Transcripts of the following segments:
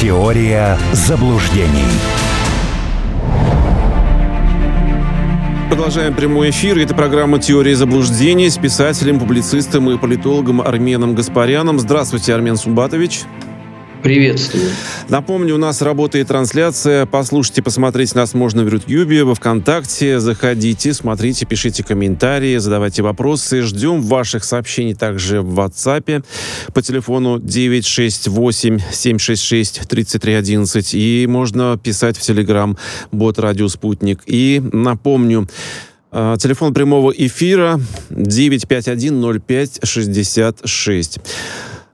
Теория заблуждений. Продолжаем прямой эфир. Это программа «Теория заблуждений» с писателем, публицистом и политологом Арменом Гаспаряном. Здравствуйте, Армен Сумбатович. Приветствую. Напомню, у нас работает трансляция. Послушайте, посмотреть нас можно в Ютьюбе, во Вконтакте. Заходите, смотрите, пишите комментарии, задавайте вопросы. Ждем ваших сообщений также в WhatsApp по телефону 968-766-3311. И можно писать в Telegram бот «Радио Спутник». И напомню, э, Телефон прямого эфира 951 05 66.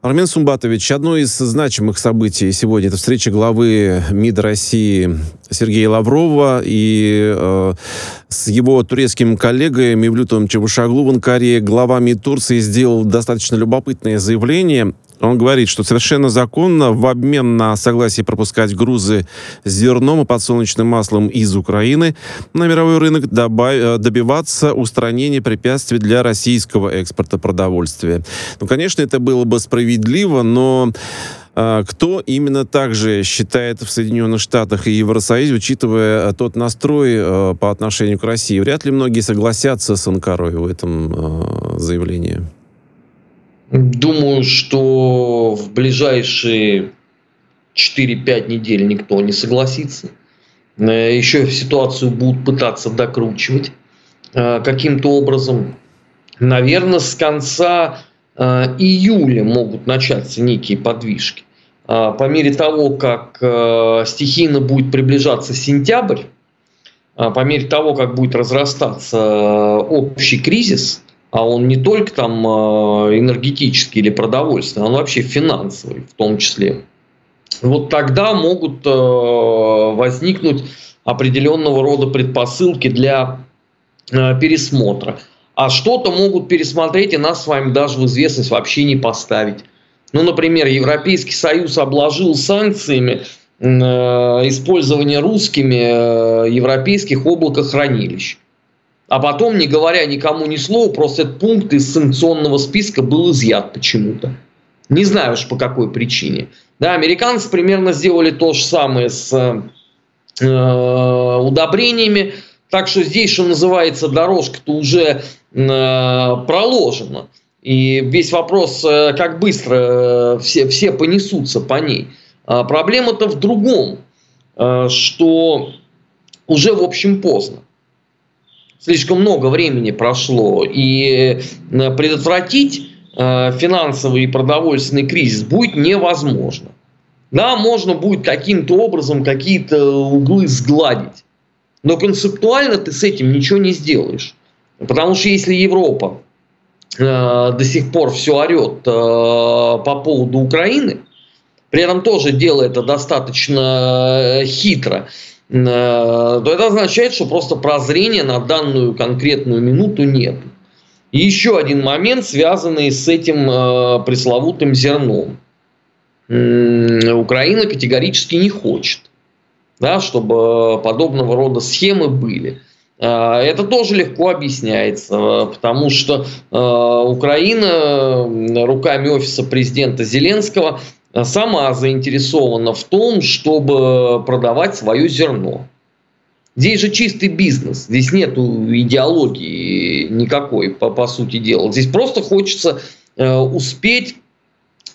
Армен Сумбатович, одно из значимых событий сегодня это встреча главы МИД России Сергея Лаврова и э, с его турецким коллегой Мевлютом Чавушаглу в Анкаре. Глава МИД Турции сделал достаточно любопытное заявление он говорит, что совершенно законно в обмен на согласие пропускать грузы с зерном и подсолнечным маслом из Украины на мировой рынок. Э, добиваться устранения препятствий для российского экспорта продовольствия. Ну, конечно, это было бы справедливо, но э, кто именно так же считает в Соединенных Штатах и Евросоюзе, учитывая тот настрой э, по отношению к России? Вряд ли многие согласятся с Анкарой в этом заявлении. Думаю, что в ближайшие 4-5 недель никто не согласится. Э, Еще ситуацию будут пытаться докручивать э, каким-то образом. Наверное, с конца э, июля могут начаться некие подвижки. По мере того, как стихийно будет приближаться сентябрь, по мере того, как будет разрастаться общий кризис, а он не только там а, энергетический или продовольственный, он вообще финансовый в том числе. Вот тогда могут а, возникнуть определенного рода предпосылки для а, пересмотра. А что-то могут пересмотреть и нас с вами даже в известность вообще не поставить. Ну, например, Европейский Союз обложил санкциями использование русскими европейских облакохранилищ. А потом, не говоря никому ни слова, просто этот пункт из санкционного списка был изъят почему-то. Не знаю уж по какой причине. Да, американцы примерно сделали то же самое с э, удобрениями. Так что здесь, что называется, дорожка-то уже э, проложена. И весь вопрос, э, как быстро э, все, все понесутся по ней. А проблема-то в другом, э, что уже, в общем, поздно слишком много времени прошло, и э, предотвратить э, финансовый и продовольственный кризис будет невозможно. Да, можно будет каким-то образом какие-то углы сгладить, но концептуально ты с этим ничего не сделаешь. Потому что если Европа э, до сих пор все орет э, по поводу Украины, при этом тоже делает это достаточно э, хитро, то это означает, что просто прозрения на данную конкретную минуту нет. И еще один момент, связанный с этим э, пресловутым зерном. Украина категорически не хочет, да, чтобы подобного рода схемы были. Э, это тоже легко объясняется, потому что Украина руками офиса президента Зеленского сама заинтересована в том, чтобы продавать свое зерно. Здесь же чистый бизнес, здесь нет идеологии никакой, по, по сути дела. Здесь просто хочется э, успеть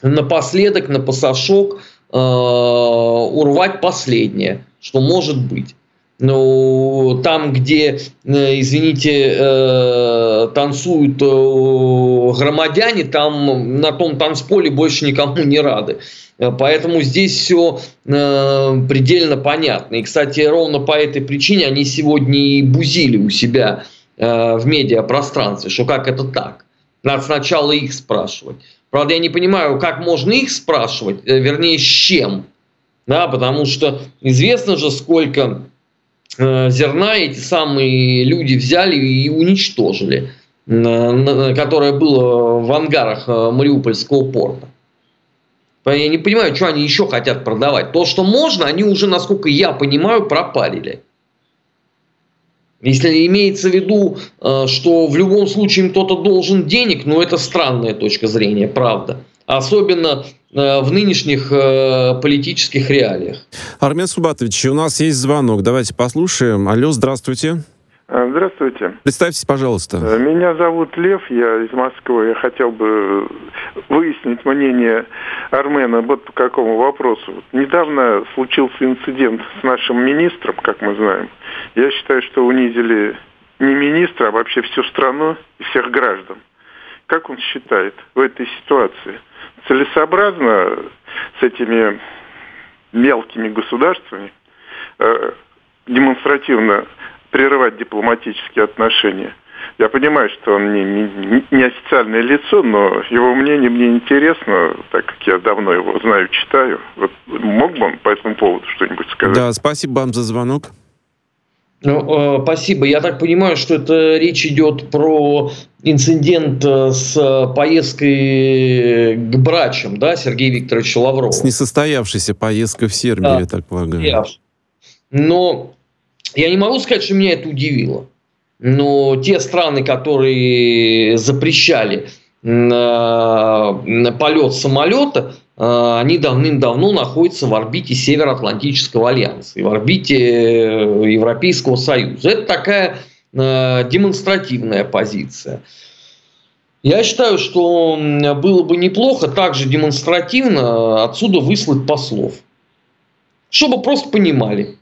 напоследок, на пасашок э, урвать последнее, что может быть. Ну, там, где, э, извините, э, танцуют э, громадяне, там на том танцполе больше никому не рады. Поэтому здесь все предельно понятно. И, кстати, ровно по этой причине они сегодня и бузили у себя в медиапространстве, что как это так. Надо сначала их спрашивать. Правда, я не понимаю, как можно их спрашивать, вернее, с чем. Да, потому что известно же, сколько зерна эти самые люди взяли и уничтожили, которое было в ангарах э, Мариупольского порта. Я не понимаю, что они еще хотят продавать. То, что можно, они уже, насколько я понимаю, пропарили. Если имеется в виду, э, что в любом случае им кто-то должен денег, ну это странная точка зрения, правда. Особенно в нынешних политических реалиях. Армен Субатович, у нас есть звонок. Давайте послушаем. Алло, здравствуйте. А, здравствуйте. Представьтесь, пожалуйста. Э, меня зовут Лев, я из Москвы. Я хотел бы выяснить мнение Армена вот по какому вопросу. Недавно случился инцидент с нашим министром, как мы знаем. Я считаю, что унизили не министра, а вообще всю страну и всех граждан. Как он считает в этой ситуации? Целесообразно с этими мелкими государствами э, демонстративно прерывать дипломатические отношения. Я понимаю, что он не, не, не официальное лицо, но его мнение мне интересно, так как я давно его знаю, читаю. Вот мог бы он по этому поводу что-нибудь сказать? Да, спасибо вам за звонок. Ну, э, спасибо. Я так понимаю, что это речь идет про инцидент э, с поездкой к брачам, да, Сергея Викторовича Лаврова? С несостоявшейся поездкой в Сербию, да. я так полагаю. Но я не могу сказать, что меня это удивило. Но те страны, которые запрещали полет самолета, э, они давным-давно находятся в орбите Североатлантического альянса и в орбите э, Европейского Союза. Это такая э, демонстративная позиция. Я считаю, что было бы неплохо также демонстративно отсюда выслать послов, чтобы просто понимали,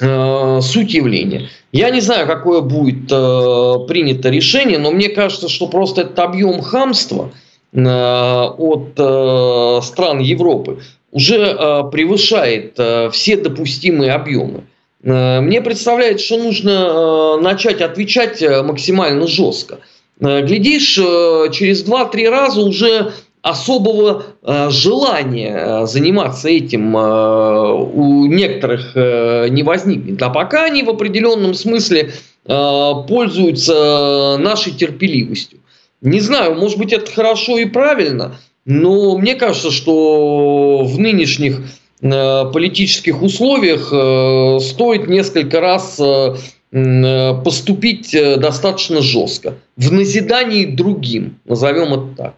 Э, суть явления. Я не знаю, какое будет э, принято решение, но мне кажется, что просто этот объем хамства э, от э, стран Европы уже э, превышает э, все допустимые объемы. Э, мне представляется, что нужно э, начать отвечать э, максимально жестко. Э, глядишь, э, через 2-3 раза уже особого э, желания э, заниматься этим э, у некоторых э, не возникнет. А пока они в определенном смысле э, пользуются нашей терпеливостью. Не знаю, может быть это хорошо и правильно, но мне кажется, что в нынешних э, политических условиях э, стоит несколько раз э, поступить достаточно жестко. В назидании другим, назовем это так.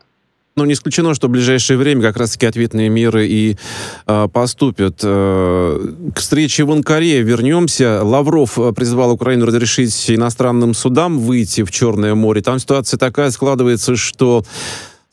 Но не исключено, что в ближайшее время как раз-таки ответные меры и э, поступят. Э, к встрече в Анкаре вернемся. Лавров э, призвал Украину разрешить иностранным судам выйти в Черное море. Там ситуация такая складывается, что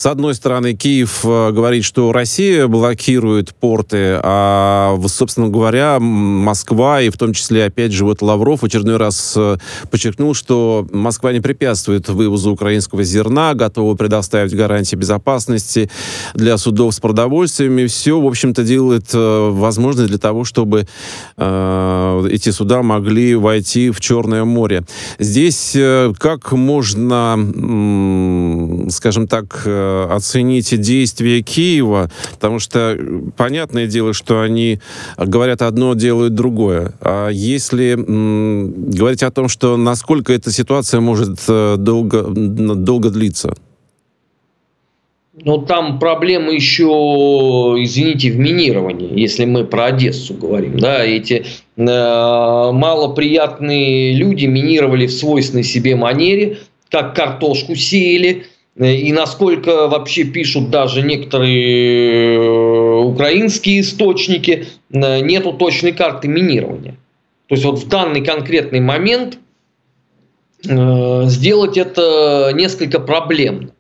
с одной стороны, Киев э, говорит, что Россия блокирует порты, а, собственно говоря, Москва, и в том числе, опять же, вот Лавров очередной раз э, подчеркнул, что Москва не препятствует вывозу украинского зерна, готова предоставить гарантии безопасности для судов с продовольствием, и все, в общем-то, делает э, возможность для того, чтобы э, эти суда могли войти в Черное море. Здесь э, как можно, э, скажем так, оцените действия Киева, потому что понятное дело, что они говорят одно, делают другое. А если м, говорить о том, что насколько эта ситуация может э, долго, долго длиться? Но там проблема еще, извините, в минировании, если мы про Одессу говорим. Да, эти э, малоприятные люди минировали в свойственной себе манере, как картошку сеяли, и насколько вообще пишут даже некоторые э, украинские источники, э, нету точной карты минирования. То есть вот в данный конкретный момент э, сделать это несколько проблемно.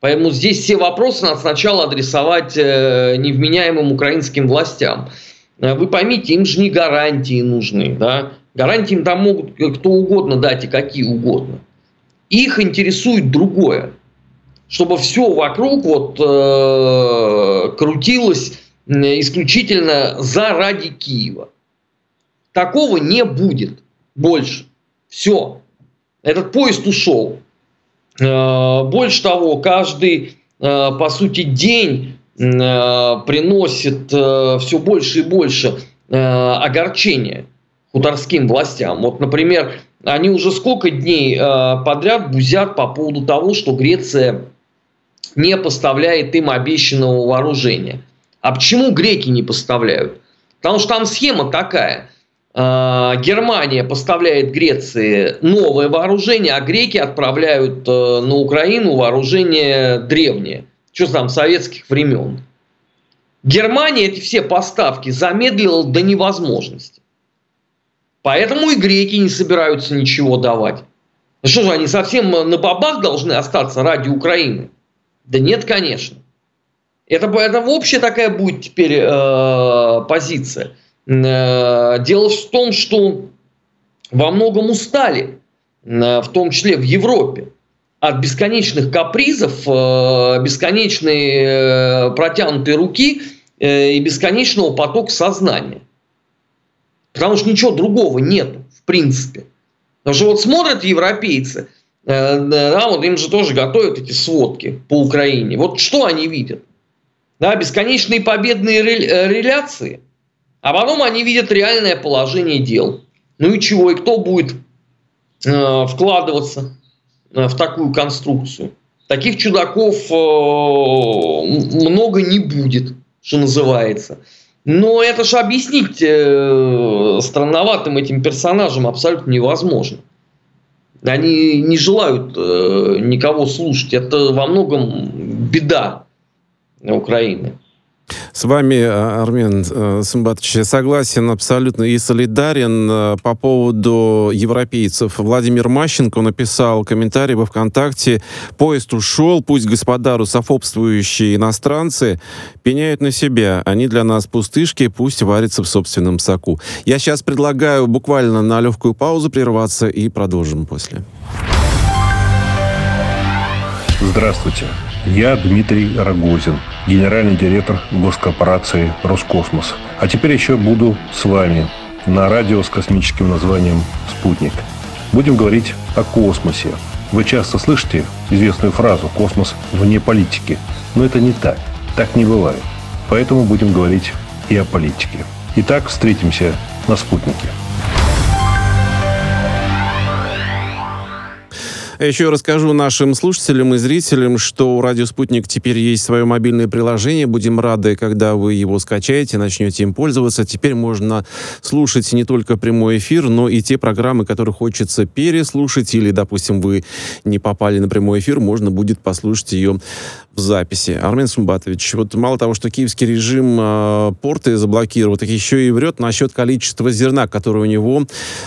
Поэтому здесь все вопросы надо сначала адресовать невменяемым украинским властям. Вы поймите, им же не гарантии нужны. Да? Гарантии им там могут кто угодно дать и какие угодно. Их интересует другое чтобы все вокруг вот э, крутилось исключительно заради Киева. Такого не будет больше. Все. Этот поезд ушел. Э, больше того, каждый, э, по сути, день э, приносит э, все больше и больше э, огорчения хуторским властям. Вот, например, они уже сколько дней э, подряд бузят по поводу того, что Греция не поставляет им обещанного вооружения. А почему греки не поставляют? Потому что там схема такая. А, Германия поставляет Греции новое вооружение, а греки отправляют э, на Украину вооружение древнее. что там, советских времен. Германия эти все поставки замедлила до невозможности. Поэтому и греки не собираются ничего давать. Что же, они совсем на бабах должны остаться ради Украины? Да нет, конечно. Это, это общая такая будет теперь э, позиция. Э, дело в том, что во многом устали, э, в том числе в Европе, от бесконечных капризов, э, бесконечной э, протянутой руки э, и бесконечного потока сознания. Потому что ничего другого нет, в принципе. Потому что вот смотрят европейцы, да, вот им же тоже готовят эти сводки по Украине. Вот что они видят? Да, бесконечные победные э, реляции, а потом они видят реальное положение дел. Ну и чего, и кто будет э, вкладываться э, в такую конструкцию? Таких чудаков э, много не будет, что называется. Но это же объяснить э, странноватым этим персонажам абсолютно невозможно. Они не желают э, никого слушать. Это во многом беда Украины. С вами, э, Армен э, Сумбатович, согласен абсолютно и солидарен э, по поводу европейцев. Владимир Мащенко написал комментарий во ВКонтакте. «Поезд ушел, пусть господа русофобствующие иностранцы пеняют на себя. Они для нас пустышки, пусть варятся в собственном соку». Я сейчас предлагаю буквально на легкую паузу прерваться и продолжим после. Здравствуйте. Я Дмитрий Рогозин, генеральный директор госкорпорации «Роскосмос». А теперь еще буду с вами на радио с космическим названием «Спутник». Будем говорить о космосе. Вы часто слышите известную фразу «космос вне политики». Но это не так. Так не бывает. Поэтому будем говорить и о политике. Итак, встретимся на «Спутнике». Еще расскажу нашим слушателям и зрителям, что у «Радио Спутник» теперь есть свое мобильное приложение. Будем рады, когда вы его скачаете, начнете им пользоваться. Теперь можно слушать не только прямой эфир, но и те программы, которые хочется переслушать, или, допустим, вы не попали на прямой эфир, можно будет послушать ее в записи. Армен Сумбатович, вот мало того, что киевский режим э, порты заблокировал, так еще и врет насчет количества зерна, которое у него,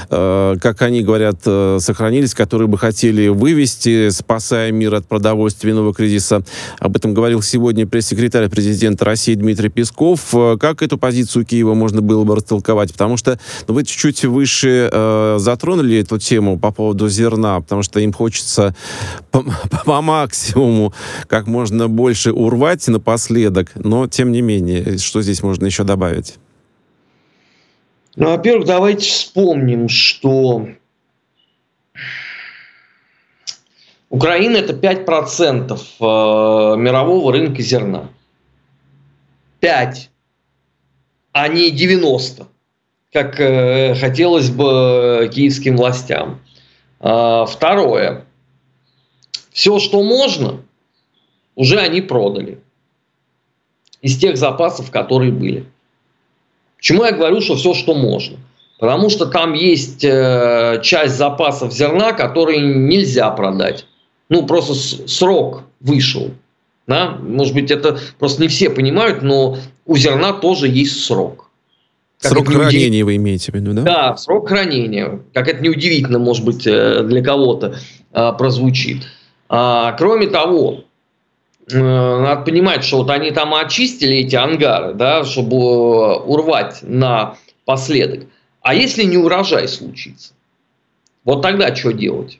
э, как они говорят, э, сохранились, которые бы хотели вывести, спасая мир от продовольственного кризиса. Об этом говорил сегодня пресс-секретарь президента России Дмитрий Песков. Э, как эту позицию Киева можно было бы растолковать? Потому что ну, вы чуть-чуть выше э, затронули эту тему по поводу зерна, потому что им хочется по, по максимуму как можно можно больше урвать напоследок, но тем не менее, что здесь можно еще добавить? Ну, во-первых, давайте вспомним, что Украина это 5% э, мирового рынка зерна. 5, а не 90, как э, хотелось бы киевским властям. А, второе. Все, что можно, уже они продали из тех запасов, которые были. Почему я говорю, что все, что можно? Потому что там есть э, часть запасов зерна, которые нельзя продать. Ну, просто срок вышел. Да? Может быть, это просто не все понимают, но у зерна тоже есть срок. Как срок хранения вы имеете в виду, да? Да, срок хранения. Как это неудивительно, может быть, э, для кого-то а, прозвучит. А, кроме того, Э, надо понимать, что вот они там очистили эти ангары, да, чтобы э, урвать на последок. А если не урожай случится? Вот тогда что делать?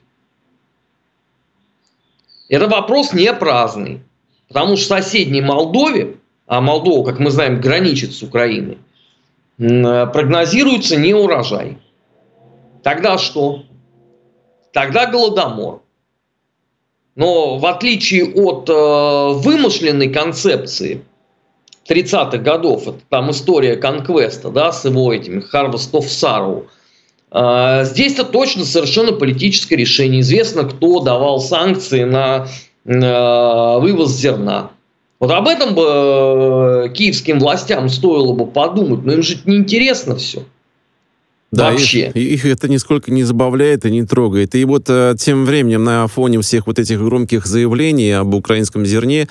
Это вопрос не праздный. Потому что в соседней Молдове, а Молдова, как мы знаем, граничит с Украиной, э, прогнозируется не урожай. Тогда что? Тогда голодомор. Но в отличие от э, вымышленной концепции 30-х годов, это там история конквеста, да, с его этими Harvest of Sorrow, э, здесь это точно совершенно политическое решение. Известно, кто давал санкции на э, вывоз зерна. Вот об этом бы э, киевским властям стоило бы подумать, но им же не интересно все. Да, Вообще. Их, их это нисколько не забавляет и не трогает. И вот э, тем временем на фоне всех вот этих громких заявлений об украинском зерне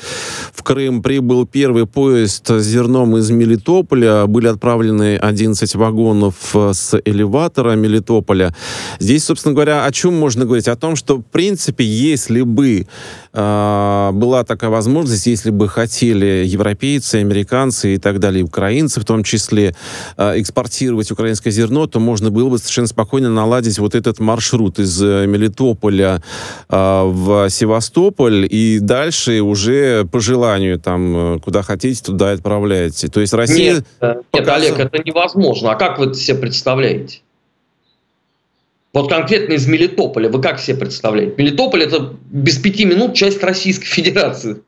в Крым прибыл первый поезд с зерном из Мелитополя. Были отправлены 11 вагонов э, с элеватора Мелитополя. Здесь, собственно говоря, о чем можно говорить? О том, что, в принципе, если бы э, была такая возможность, если бы хотели европейцы, американцы и так далее, украинцы в том числе, э, экспортировать украинское зерно, то можно было бы совершенно спокойно наладить вот этот маршрут из э, Мелитополя э, в Севастополь и дальше уже по желанию там э, куда хотите, туда отправляете. То есть Россия... Нет, э, нет Олег, это невозможно. А как вы это себе представляете? Вот конкретно из Мелитополя вы как себе представляете? Мелитополь это без пяти минут часть Российской Федерации.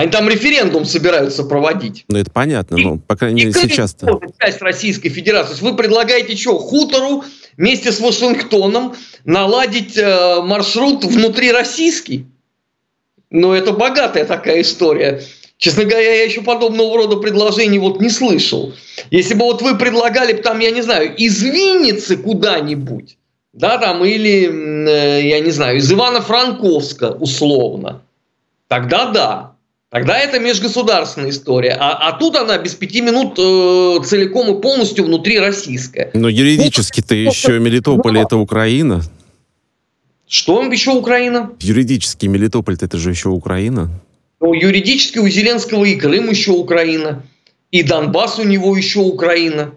Они там референдум собираются проводить. Ну, это понятно, но, по крайней мере, сейчас-то. часть Российской Федерации. То есть вы предлагаете что, хутору вместе с Вашингтоном наладить э, маршрут внутри российский? Ну, это богатая такая история. Честно говоря, я еще подобного рода предложений вот не слышал. Если бы вот вы предлагали, там, я не знаю, из Винницы куда-нибудь, да, там, или, э, я не знаю, из Ивано-Франковска условно, тогда да. Тогда это межгосударственная история. А, а тут она без пяти минут э, целиком и полностью внутри российская. Но юридически-то ну, еще Мелитополь это Украина. Что еще Украина? Юридически Мелитополь это же еще Украина. Ну, юридически у Зеленского и Крым еще Украина. И Донбасс у него еще Украина.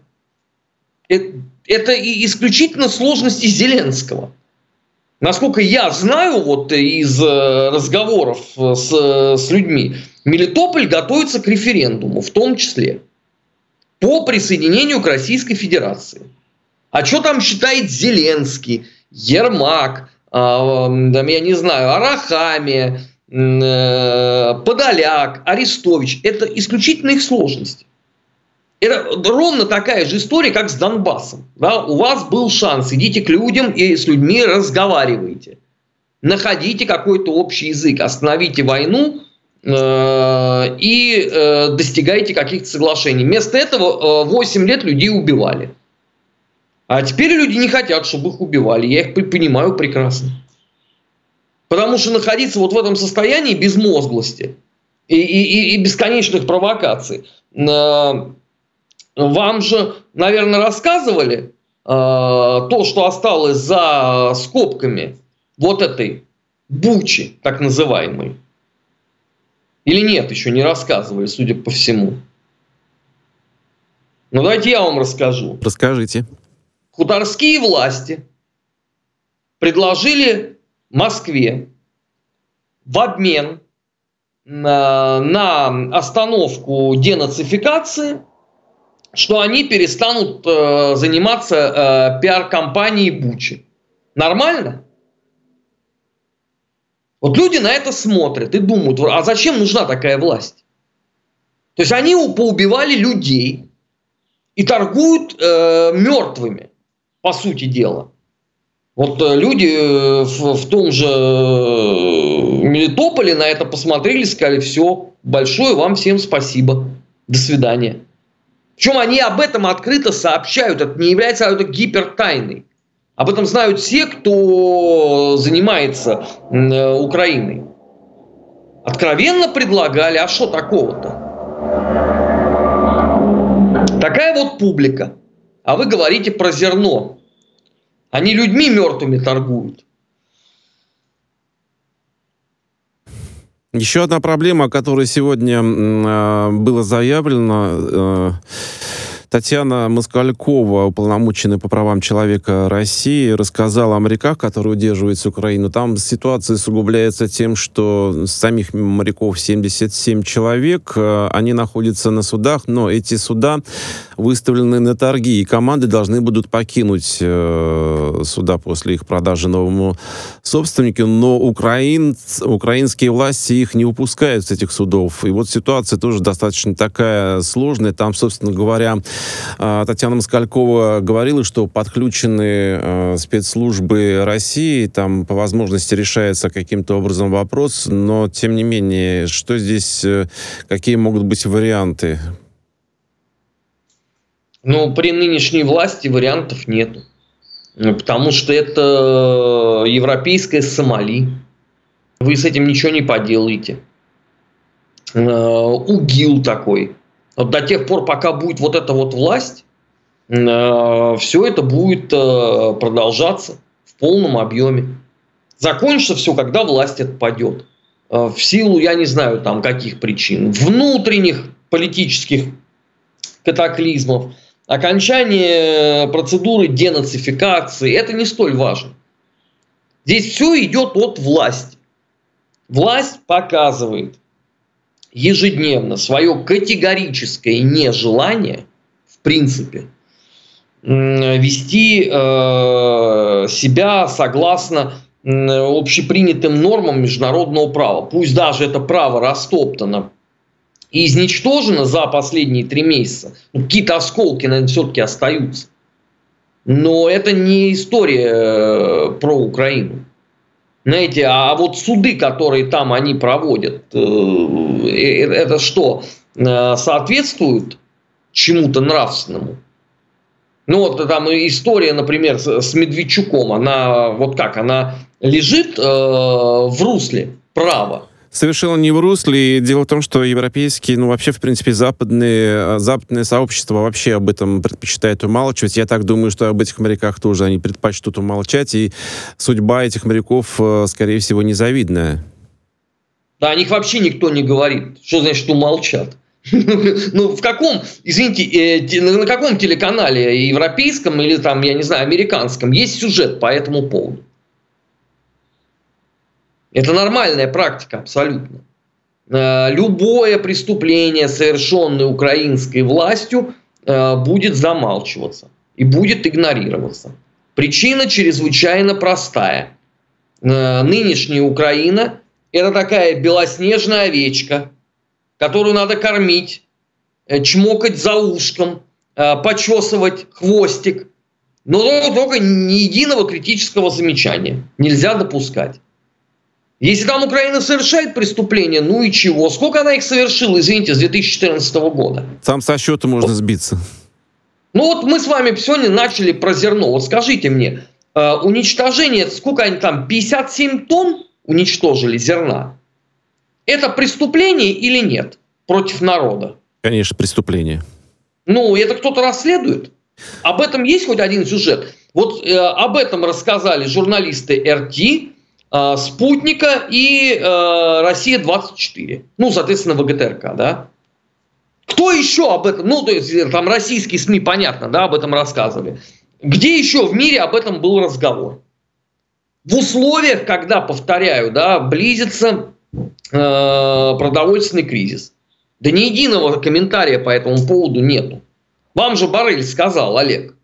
Это, это исключительно сложности Зеленского. Насколько я знаю вот из э, разговоров э, с, с людьми, Мелитополь готовится к референдуму, в том числе по присоединению к Российской Федерации. А что там считает Зеленский, Ермак, э, там, я не знаю, Арахами, э, Подоляк, Арестович? Это исключительно их сложности. Это ровно такая же история, как с Донбассом. Да? У вас был шанс, идите к людям и с людьми разговаривайте. Находите какой-то общий язык, остановите войну э, и э, достигайте каких-то соглашений. Вместо этого э, 8 лет людей убивали. А теперь люди не хотят, чтобы их убивали. Я их понимаю прекрасно. Потому что находиться вот в этом состоянии безмозглости и, и, и бесконечных провокаций э, вам же, наверное, рассказывали э, то, что осталось за скобками вот этой бучи, так называемой. Или нет, еще не рассказывали, судя по всему. Ну, давайте я вам расскажу. Расскажите. Хуторские власти предложили Москве в обмен на, на остановку денацификации – что они перестанут э, заниматься э, пиар-компанией Бучи. Нормально? Вот люди на это смотрят и думают, а зачем нужна такая власть? То есть они поубивали людей и торгуют э, мертвыми, по сути дела. Вот э, люди э, в, в том же э, Мелитополе на это посмотрели, сказали, все, большое вам всем спасибо, до свидания. Причем они об этом открыто сообщают. Это не является это гипертайной. Об этом знают все, кто занимается э, Украиной. Откровенно предлагали, а что такого-то? Такая вот публика. А вы говорите про зерно. Они людьми мертвыми торгуют. Еще одна проблема, о которой сегодня э, было заявлено, э, Татьяна Москалькова, уполномоченная по правам человека России, рассказала о моряках, которые удерживаются Украину. Там ситуация усугубляется тем, что самих моряков 77 человек, э, они находятся на судах, но эти суда выставлены на торги, и команды должны будут покинуть э, суда после их продажи новому собственнику, но украин, украинские власти их не выпускают с этих судов. И вот ситуация тоже достаточно такая сложная. Там, собственно говоря, Татьяна Москалькова говорила, что подключены а, спецслужбы России, там по возможности решается каким-то образом вопрос, но тем не менее, что здесь, э, какие могут быть варианты? Но при нынешней власти вариантов нету. Потому что это европейская Сомали. Вы с этим ничего не поделаете. Э, угил такой. До тех пор, пока будет вот эта вот власть, э, все это будет э, продолжаться в полном объеме. Закончится все, когда власть отпадет. В силу, я не знаю, там каких причин. Внутренних политических катаклизмов – окончание процедуры денацификации, это не столь важно. Здесь все идет от власти. Власть показывает ежедневно свое категорическое нежелание, в принципе, вести э, себя согласно общепринятым нормам международного права. Пусть даже это право растоптано и изничтожено за последние три месяца. Ну, какие-то осколки, наверное, все-таки остаются. Но это не история э, про Украину. Знаете, а, а вот суды, которые там они проводят, э, э, это что, соответствует чему-то нравственному? Ну вот там история, например, с Медведчуком, она вот как, она лежит в русле права, совершенно не в русле. И дело в том, что европейские, ну вообще, в принципе, западные, западное сообщество вообще об этом предпочитает умалчивать. Я так думаю, что об этих моряках тоже они предпочтут умолчать. И судьба этих моряков, э, скорее всего, незавидная. Да, о них вообще никто не говорит. Что значит умолчат? Ну, в каком, извините, э, на каком телеканале, европейском или там, я не знаю, американском, есть сюжет по этому поводу? Это нормальная практика абсолютно. Э, любое преступление, совершенное украинской властью, э, будет замалчиваться и будет игнорироваться. Причина чрезвычайно простая. Э, нынешняя Украина – это такая белоснежная овечка, которую надо кормить, чмокать за ушком, почесывать хвостик. Но только ни единого критического замечания нельзя допускать. Если там Украина совершает преступления, ну и чего? Сколько она их совершила, извините, с 2014 года? Сам со счета можно вот. сбиться. Ну вот мы с вами сегодня начали про зерно. Вот скажите мне, э, уничтожение, сколько они там, 57 тонн уничтожили зерна? Это преступление или нет против народа? Конечно, преступление. Ну, это кто-то расследует? Об этом есть хоть один сюжет? Вот э, об этом рассказали журналисты РТ, Э, спутника и э, Россия-24. Ну, соответственно, ВГТРК, да. Кто еще об этом, ну, то есть там российские СМИ, понятно, да, об этом рассказывали. Где еще в мире об этом был разговор? В условиях, когда, повторяю, да, близится э, продовольственный кризис. Да ни единого комментария по этому поводу нету. Вам же Барель сказал, Олег,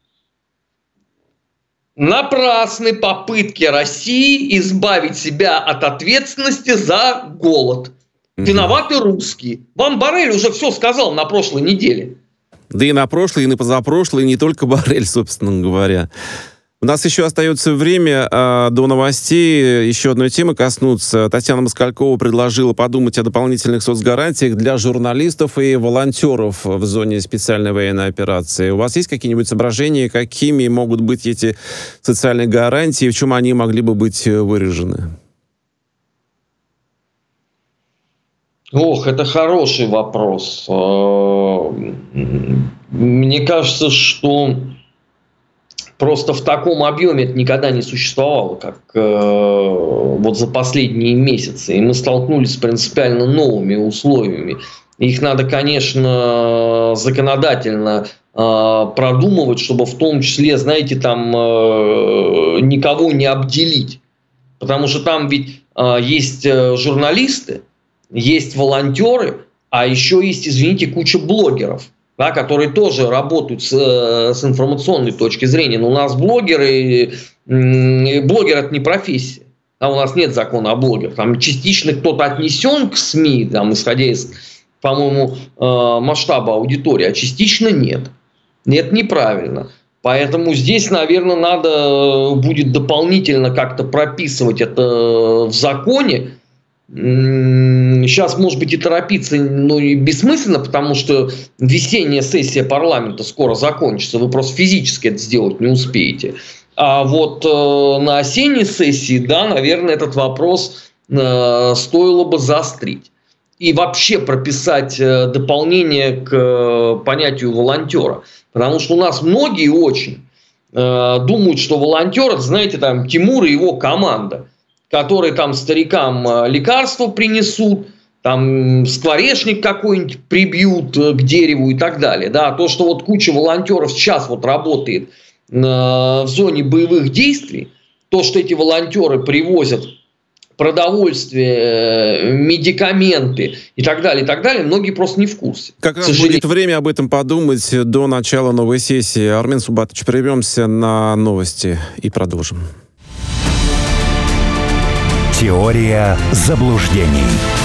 напрасны попытки России избавить себя от ответственности за голод. Виноваты русские. Вам Барель уже все сказал на прошлой неделе. Да и на прошлой, и на позапрошлой, и не только Барель, собственно говоря. У нас еще остается время э, до новостей. Еще одной темы коснуться. Татьяна Москалькова предложила подумать о дополнительных соцгарантиях для журналистов и волонтеров в зоне специальной военной операции. У вас есть какие-нибудь соображения, какими могут быть эти социальные гарантии, в чем они могли бы быть выражены? Ох, это хороший вопрос. Э, мне кажется, что Просто в таком объеме это никогда не существовало, как э, вот за последние месяцы. И мы столкнулись с принципиально новыми условиями. Их надо, конечно, законодательно э, продумывать, чтобы в том числе, знаете, там э, никого не обделить. Потому что там ведь э, есть э, журналисты, есть волонтеры, а еще есть, извините, куча блогеров – да, которые тоже работают с, э, с информационной точки зрения. Но у нас блогеры, блогер это не профессия. А у нас нет закона о блогерах. Там частично кто-то отнесен к СМИ, там, исходя из, по-моему, э, масштаба аудитории, а частично нет. Это неправильно. Поэтому здесь, наверное, надо будет дополнительно как-то прописывать это в законе, Сейчас, может быть, и торопиться ну, и бессмысленно, потому что весенняя сессия парламента скоро закончится, вы просто физически это сделать не успеете. А вот э, на осенней сессии, да, наверное, этот вопрос э, стоило бы заострить. И вообще прописать э, дополнение к э, понятию волонтера. Потому что у нас многие очень э, думают, что волонтер, знаете, там Тимур и его команда – которые там старикам э, лекарства принесут, там скворечник какой-нибудь прибьют э, к дереву и так далее. Да, то, что вот куча волонтеров сейчас вот работает э, в зоне боевых действий, то, что эти волонтеры привозят продовольствие, медикаменты и так далее, и так далее, многие просто не в курсе. Как раз будет время об этом подумать до начала новой сессии. Армен Субатович, прервемся на новости и продолжим. Теория заблуждений.